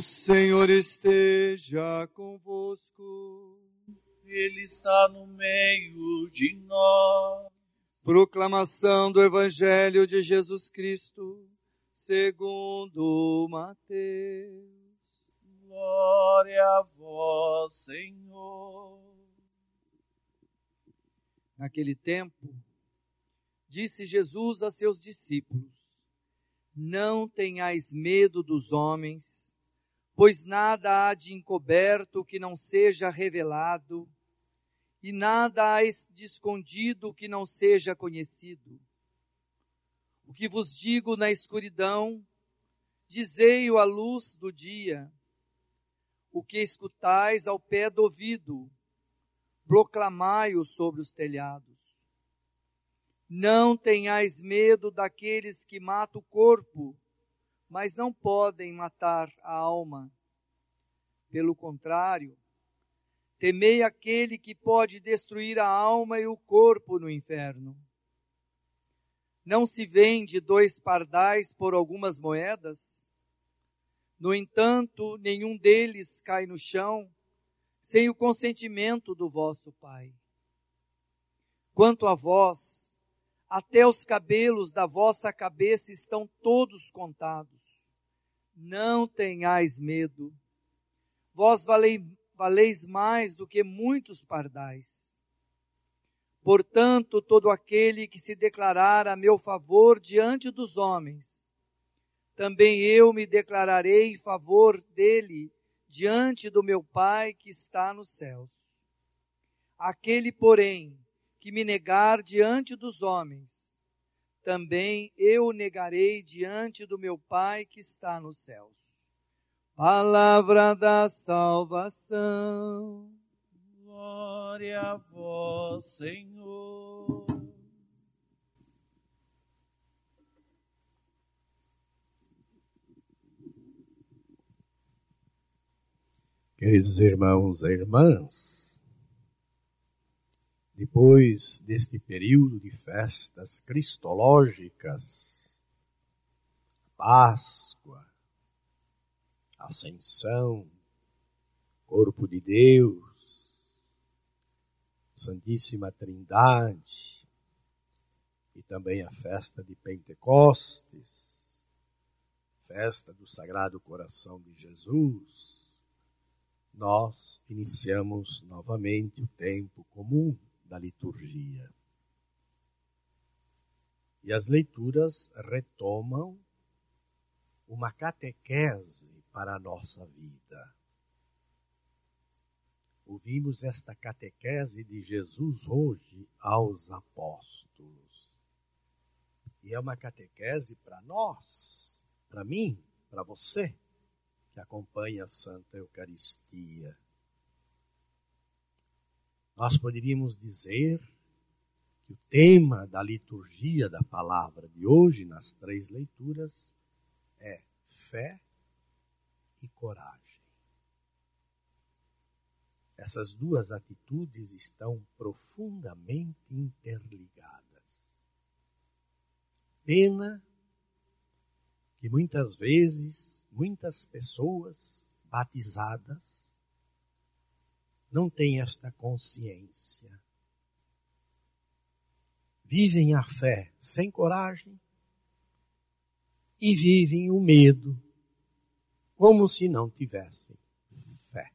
Senhor esteja convosco. Ele está no meio de nós. Proclamação do Evangelho de Jesus Cristo, segundo Mateus. Glória a vós, Senhor. Naquele tempo, disse Jesus a seus discípulos: Não tenhais medo dos homens, pois nada há de encoberto que não seja revelado, e nada há de escondido que não seja conhecido. O que vos digo na escuridão, dizei-o à luz do dia. O que escutais ao pé do ouvido, proclamai-o sobre os telhados. Não tenhais medo daqueles que matam o corpo, mas não podem matar a alma. Pelo contrário, temei aquele que pode destruir a alma e o corpo no inferno. Não se vende dois pardais por algumas moedas? No entanto, nenhum deles cai no chão sem o consentimento do vosso Pai. Quanto a vós, até os cabelos da vossa cabeça estão todos contados. Não tenhais medo. Vós valei, valeis mais do que muitos pardais. Portanto, todo aquele que se declarar a meu favor diante dos homens, também eu me declararei em favor dele diante do meu Pai que está nos céus. Aquele, porém, que me negar diante dos homens, também eu negarei diante do meu Pai que está nos céus. Palavra da salvação. Glória a vós, Senhor. Queridos irmãos e irmãs, depois deste período de festas cristológicas, Páscoa, Ascensão, Corpo de Deus, Santíssima Trindade e também a festa de Pentecostes, festa do Sagrado Coração de Jesus, nós iniciamos novamente o tempo comum da liturgia. E as leituras retomam uma catequese para a nossa vida. Ouvimos esta catequese de Jesus hoje aos apóstolos. E é uma catequese para nós, para mim, para você que acompanha a Santa Eucaristia. Nós poderíamos dizer que o tema da liturgia da palavra de hoje, nas três leituras, é fé e coragem. Essas duas atitudes estão profundamente interligadas. Pena que muitas vezes, muitas pessoas batizadas não têm esta consciência. Vivem a fé sem coragem e vivem o medo como se não tivessem fé.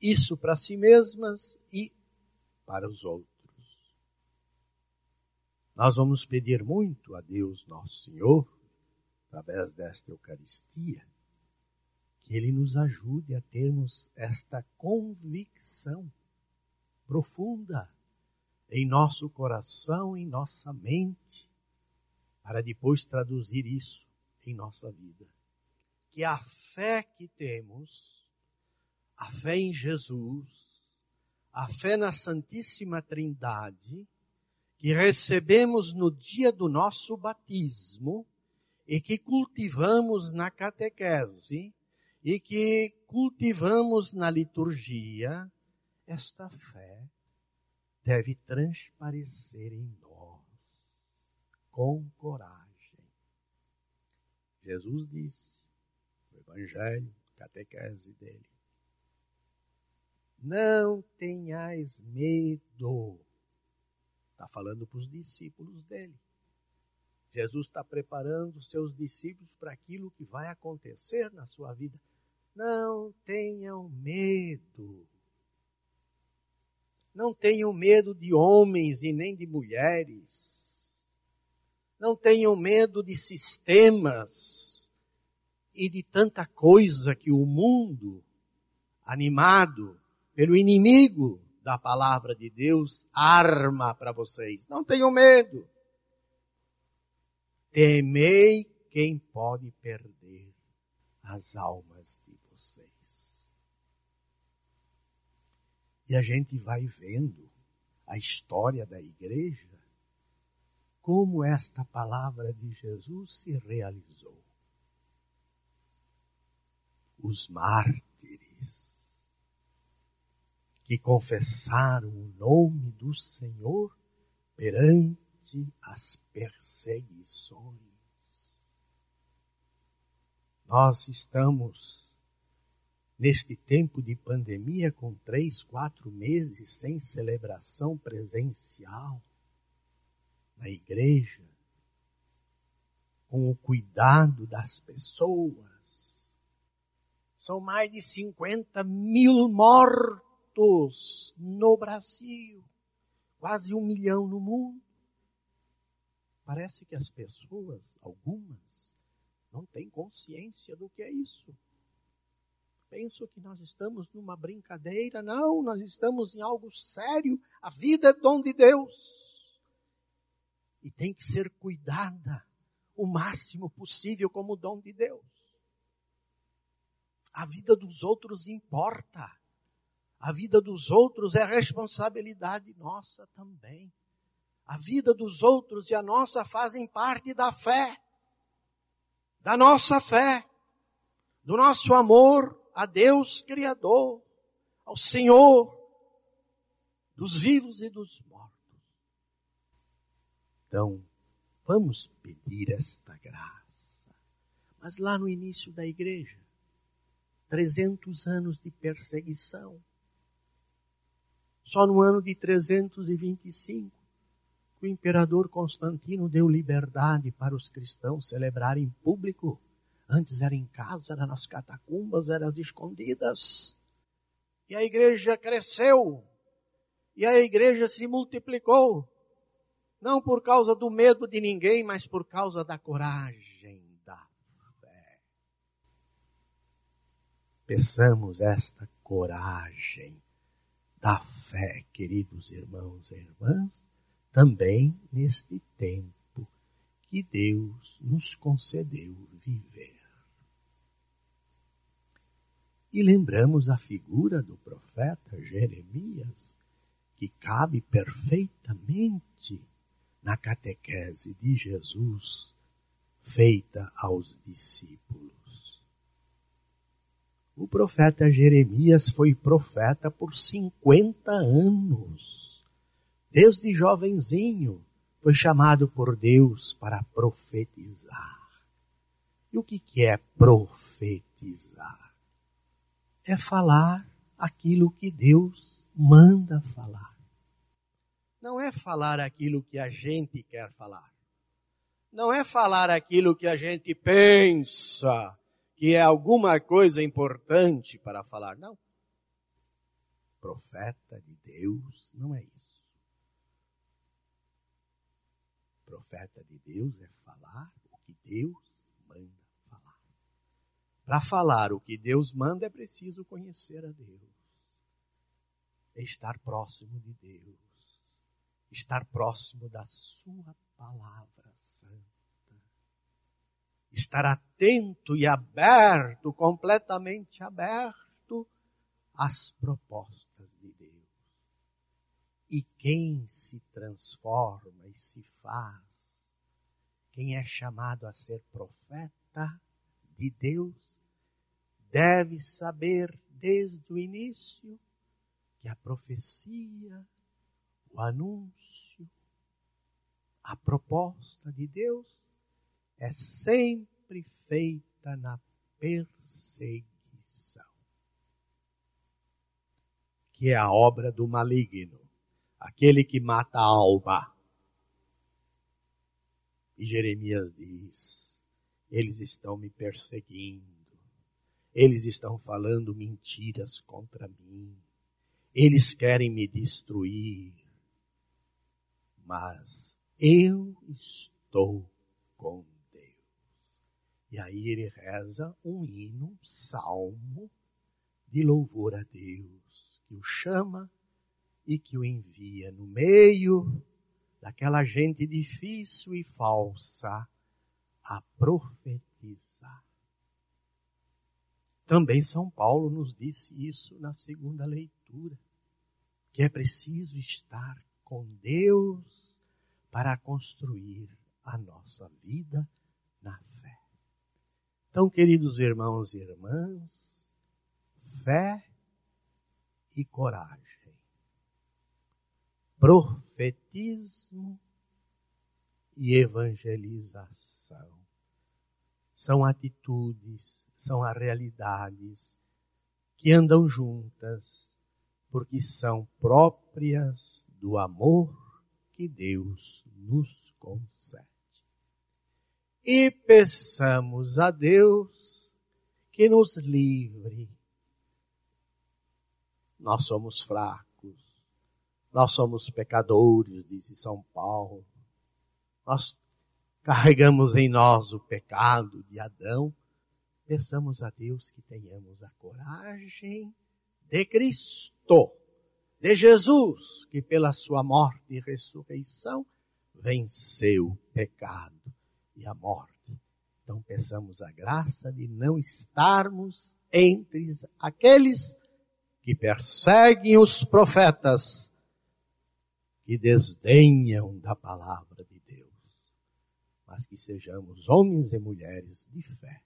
Isso para si mesmas e para os outros. Nós vamos pedir muito a Deus, nosso Senhor, através desta Eucaristia, que Ele nos ajude a termos esta convicção profunda em nosso coração, em nossa mente, para depois traduzir isso em nossa vida. Que a fé que temos, a fé em Jesus, a fé na Santíssima Trindade, que recebemos no dia do nosso batismo, e que cultivamos na catequese e que cultivamos na liturgia, esta fé deve transparecer em nós com coragem. Jesus disse, o Evangelho, catequese dele. Não tenhais medo. Está falando para os discípulos dele. Jesus está preparando os seus discípulos para aquilo que vai acontecer na sua vida. Não tenham medo. Não tenham medo de homens e nem de mulheres. Não tenham medo de sistemas e de tanta coisa que o mundo, animado pelo inimigo da palavra de Deus, arma para vocês. Não tenham medo. Temei quem pode perder as almas de vocês. E a gente vai vendo a história da igreja, como esta palavra de Jesus se realizou. Os mártires que confessaram o nome do Senhor perante as perseguições. Nós estamos neste tempo de pandemia com três, quatro meses sem celebração presencial na igreja, com o cuidado das pessoas. São mais de 50 mil mortos no Brasil, quase um milhão no mundo. Parece que as pessoas, algumas, não têm consciência do que é isso. Penso que nós estamos numa brincadeira. Não, nós estamos em algo sério. A vida é dom de Deus. E tem que ser cuidada o máximo possível como dom de Deus. A vida dos outros importa. A vida dos outros é responsabilidade nossa também. A vida dos outros e a nossa fazem parte da fé, da nossa fé, do nosso amor a Deus Criador, ao Senhor dos vivos e dos mortos. Então, vamos pedir esta graça. Mas lá no início da igreja, 300 anos de perseguição. Só no ano de 325, o imperador Constantino deu liberdade para os cristãos celebrarem em público. Antes era em casa, era nas catacumbas, era às escondidas. E a igreja cresceu. E a igreja se multiplicou. Não por causa do medo de ninguém, mas por causa da coragem da fé. Peçamos esta coragem da fé, queridos irmãos e irmãs, também neste tempo que Deus nos concedeu viver. E lembramos a figura do profeta Jeremias, que cabe perfeitamente na catequese de Jesus feita aos discípulos. O profeta Jeremias foi profeta por 50 anos desde jovenzinho, foi chamado por Deus para profetizar. E o que, é profetizar? É falar aquilo que Deus manda falar. Não é falar aquilo que a gente quer falar. Não é falar aquilo que a gente pensa que é alguma coisa importante para falar. Não. Profeta de Deus não é isso. Profeta de Deus é falar o que Deus manda falar. Para falar o que Deus manda é preciso conhecer a Deus. É estar próximo de Deus. Estar próximo da Sua palavra santa. Estar atento e aberto, completamente aberto às propostas de Deus. E quem se transforma e se faz, quem é chamado a ser profeta de Deus, deve saber desde o início que a profecia, o anúncio, a proposta de Deus é sempre feita na perseguição, que é a obra do maligno, aquele que mata a alma. E Jeremias diz: eles estão me perseguindo, eles estão falando mentiras contra mim, eles querem me destruir, mas eu estou com Deus. E aí ele reza um hino, um salmo de louvor a Deus, que o chama e que o envia no meio daquela gente difícil e falsa a profetizar. Também São Paulo nos disse isso na segunda leitura, que é preciso estar com Deus para construir a nossa vida na fé. Então, queridos irmãos e irmãs, fé e coragem. Profetismo e evangelização. São atitudes, são as realidades que andam juntas, porque são próprias do amor que Deus nos concede. E peçamos a Deus que nos livre. Nós somos fracos, nós somos pecadores, diz São Paulo. Nós carregamos em nós o pecado de Adão. Peçamos a Deus que tenhamos a coragem de Cristo de Jesus, que pela sua morte e ressurreição venceu o pecado e a morte. Então peçamos a graça de não estarmos entre aqueles que perseguem os profetas, que desdenham da palavra de Deus, mas que sejamos homens e mulheres de fé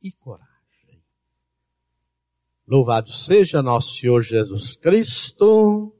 e coragem Louvado seja nosso Senhor Jesus Cristo.